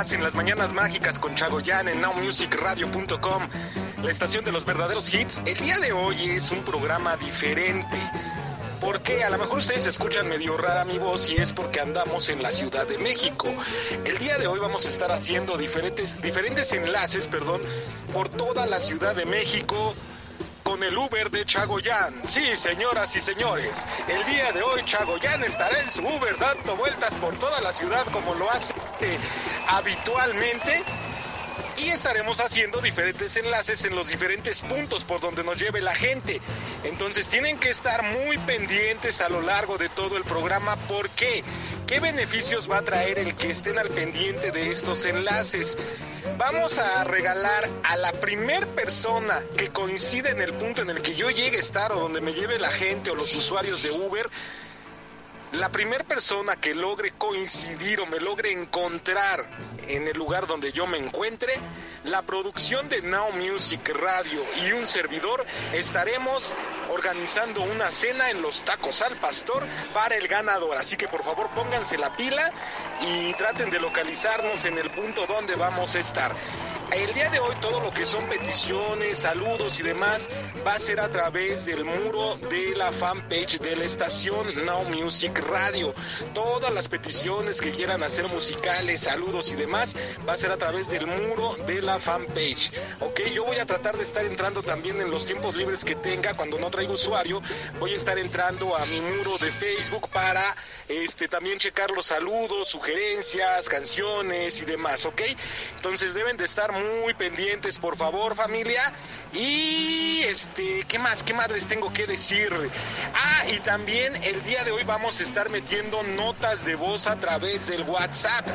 en las mañanas mágicas con Chagoyan en nowmusicradio.com, la estación de los verdaderos hits. El día de hoy es un programa diferente. Porque a lo mejor ustedes escuchan medio rara mi voz y es porque andamos en la Ciudad de México. El día de hoy vamos a estar haciendo diferentes, diferentes enlaces, perdón, por toda la Ciudad de México con el Uber de Chagoyan. Sí, señoras y señores, el día de hoy Chagoyan estará en su Uber dando vueltas por toda la ciudad como lo hace habitualmente. Y estaremos haciendo diferentes enlaces en los diferentes puntos por donde nos lleve la gente. Entonces tienen que estar muy pendientes a lo largo de todo el programa. ¿Por qué? ¿Qué beneficios va a traer el que estén al pendiente de estos enlaces? Vamos a regalar a la primer persona que coincide en el punto en el que yo llegue a estar o donde me lleve la gente o los usuarios de Uber la primera persona que logre coincidir o me logre encontrar en el lugar donde yo me encuentre, la producción de Now Music Radio y un servidor estaremos organizando una cena en los tacos al pastor para el ganador. Así que por favor pónganse la pila y traten de localizarnos en el punto donde vamos a estar. El día de hoy todo lo que son peticiones, saludos y demás va a ser a través del muro de la fanpage de la estación Now Music Radio. Todas las peticiones que quieran hacer musicales, saludos y demás va a ser a través del muro de la fanpage. Ok, yo voy a tratar de estar entrando también en los tiempos libres que tenga cuando no traigo usuario. Voy a estar entrando a mi muro de Facebook para este también checar los saludos, sugerencias, canciones y demás, ¿ok? Entonces deben de estar muy pendientes, por favor, familia. Y este, ¿qué más? ¿Qué más les tengo que decir? Ah, y también el día de hoy vamos a estar metiendo notas de voz a través del WhatsApp.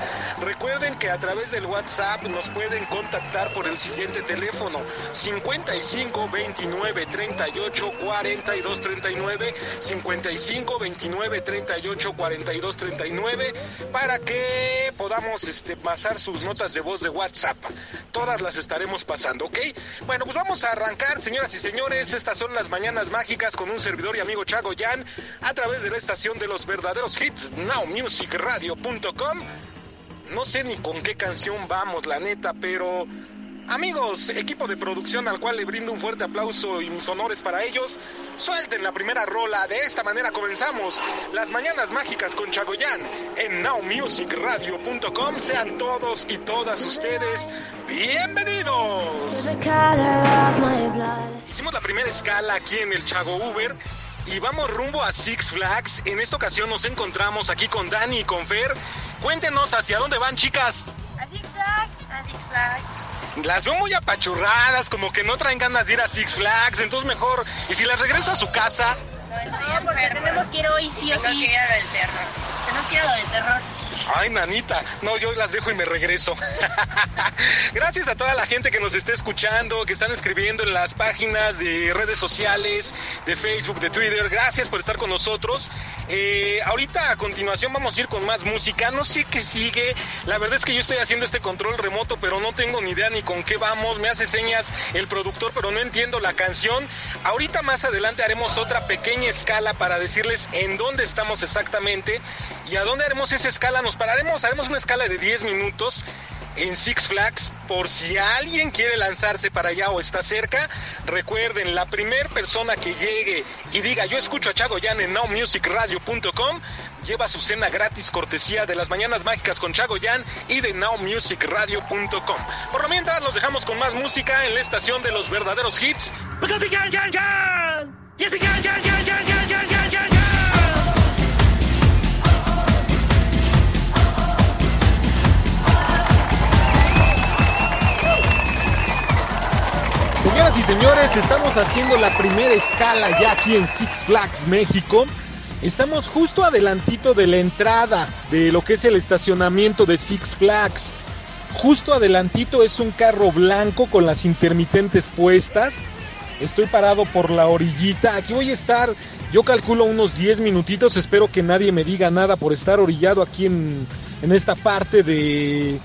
Recuerden que a través del WhatsApp nos pueden contactar por el siguiente teléfono: 55 29 38 42 39 55 29 38 42 39 para que podamos este, pasar sus notas de voz de WhatsApp. Todas las estaremos pasando, ¿ok? Bueno, pues vamos a arrancar, señoras y señores. Estas son las mañanas mágicas con un servidor y amigo Chago Yan a través de la estación de los verdaderos hits, nowmusicradio.com. No sé ni con qué canción vamos, la neta, pero Amigos, equipo de producción al cual le brindo un fuerte aplauso y mis honores para ellos, suelten la primera rola. De esta manera comenzamos las mañanas mágicas con Chagoyan en nowmusicradio.com. Sean todos y todas ustedes bienvenidos. Hicimos la primera escala aquí en el Chago Uber y vamos rumbo a Six Flags. En esta ocasión nos encontramos aquí con Dani y con Fer. Cuéntenos hacia dónde van, chicas. Las veo muy apachurradas, como que no traen ganas de ir a Six Flags, entonces mejor. Y si las regreso a su casa. No, estoy porque tenemos que ir hoy sí o sí. Tengo que ir a lo del terror. Tenemos que ir a lo del terror. Ay, nanita, no, yo las dejo y me regreso. Gracias a toda la gente que nos está escuchando, que están escribiendo en las páginas de redes sociales, de Facebook, de Twitter. Gracias por estar con nosotros. Eh, ahorita a continuación vamos a ir con más música. No sé qué sigue. La verdad es que yo estoy haciendo este control remoto, pero no tengo ni idea ni con qué vamos. Me hace señas el productor, pero no entiendo la canción. Ahorita más adelante haremos otra pequeña escala para decirles en dónde estamos exactamente y a dónde haremos esa escala. Nos pararemos, haremos una escala de 10 minutos en Six Flags por si alguien quiere lanzarse para allá o está cerca. Recuerden, la primera persona que llegue y diga yo escucho a Chago Yan en nowmusicradio.com lleva su cena gratis cortesía de las mañanas mágicas con Chago Yan y de nowmusicradio.com. Por lo mientras los dejamos con más música en la estación de los verdaderos hits. Señores, estamos haciendo la primera escala ya aquí en Six Flags México. Estamos justo adelantito de la entrada de lo que es el estacionamiento de Six Flags. Justo adelantito es un carro blanco con las intermitentes puestas. Estoy parado por la orillita. Aquí voy a estar, yo calculo unos 10 minutitos. Espero que nadie me diga nada por estar orillado aquí en, en esta parte de,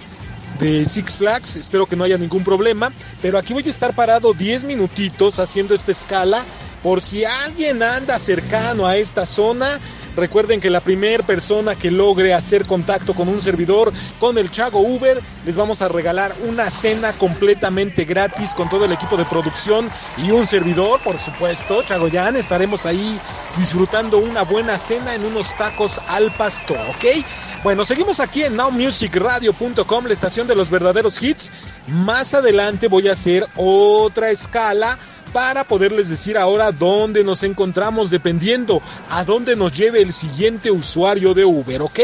de Six Flags. Espero que no haya ningún problema. Pero aquí voy a estar parado 10 minutitos haciendo esta escala. Por si alguien anda cercano a esta zona, Recuerden que la primera persona que logre hacer contacto con un servidor con el Chago Uber, les vamos a regalar una cena completamente gratis con todo el equipo de producción y un servidor, por supuesto. Chagoyan, estaremos ahí disfrutando una buena cena en unos tacos al pastor, ¿ok? Bueno, seguimos aquí en nowmusicradio.com, la estación de los verdaderos hits. Más adelante voy a hacer otra escala para poderles decir ahora dónde nos encontramos dependiendo a dónde nos lleve el siguiente usuario de Uber, ¿ok?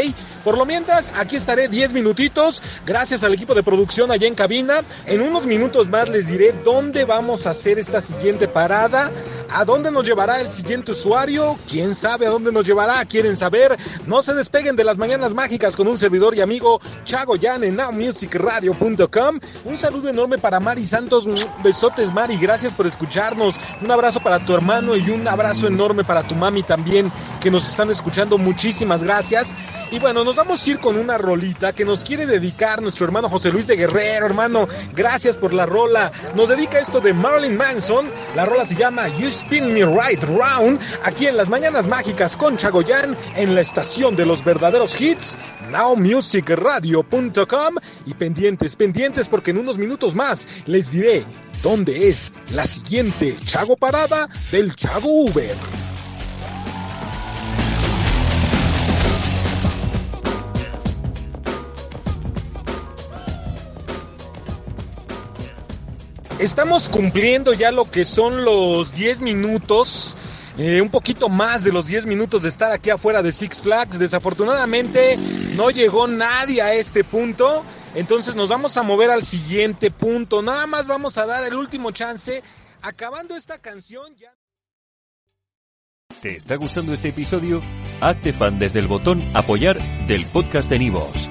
Por lo mientras, aquí estaré 10 minutitos, gracias al equipo de producción allá en cabina. En unos minutos más les diré dónde vamos a hacer esta siguiente parada, a dónde nos llevará el siguiente usuario, quién sabe a dónde nos llevará, quieren saber. No se despeguen de las mañanas mágicas con un servidor y amigo Chago Yan en nowmusicradio.com. Un saludo enorme para Mari Santos, besotes Mari, gracias por escucharnos. Un abrazo para tu hermano y un abrazo enorme para tu mami también que nos están escuchando. Muchísimas gracias. Y bueno, nos vamos a ir con una rolita que nos quiere dedicar nuestro hermano José Luis de Guerrero, hermano. Gracias por la rola. Nos dedica esto de Marilyn Manson. La rola se llama You Spin Me Right Round. Aquí en las Mañanas Mágicas con Chagoyan en la estación de los verdaderos hits. NowMusicRadio.com. Y pendientes, pendientes porque en unos minutos más les diré dónde es la siguiente Chago Parada del Chago Uber. Estamos cumpliendo ya lo que son los 10 minutos. Eh, un poquito más de los 10 minutos de estar aquí afuera de Six Flags. Desafortunadamente no llegó nadie a este punto. Entonces nos vamos a mover al siguiente punto. Nada más vamos a dar el último chance. Acabando esta canción ya... ¿Te está gustando este episodio? Hazte fan desde el botón apoyar del podcast de Nivos.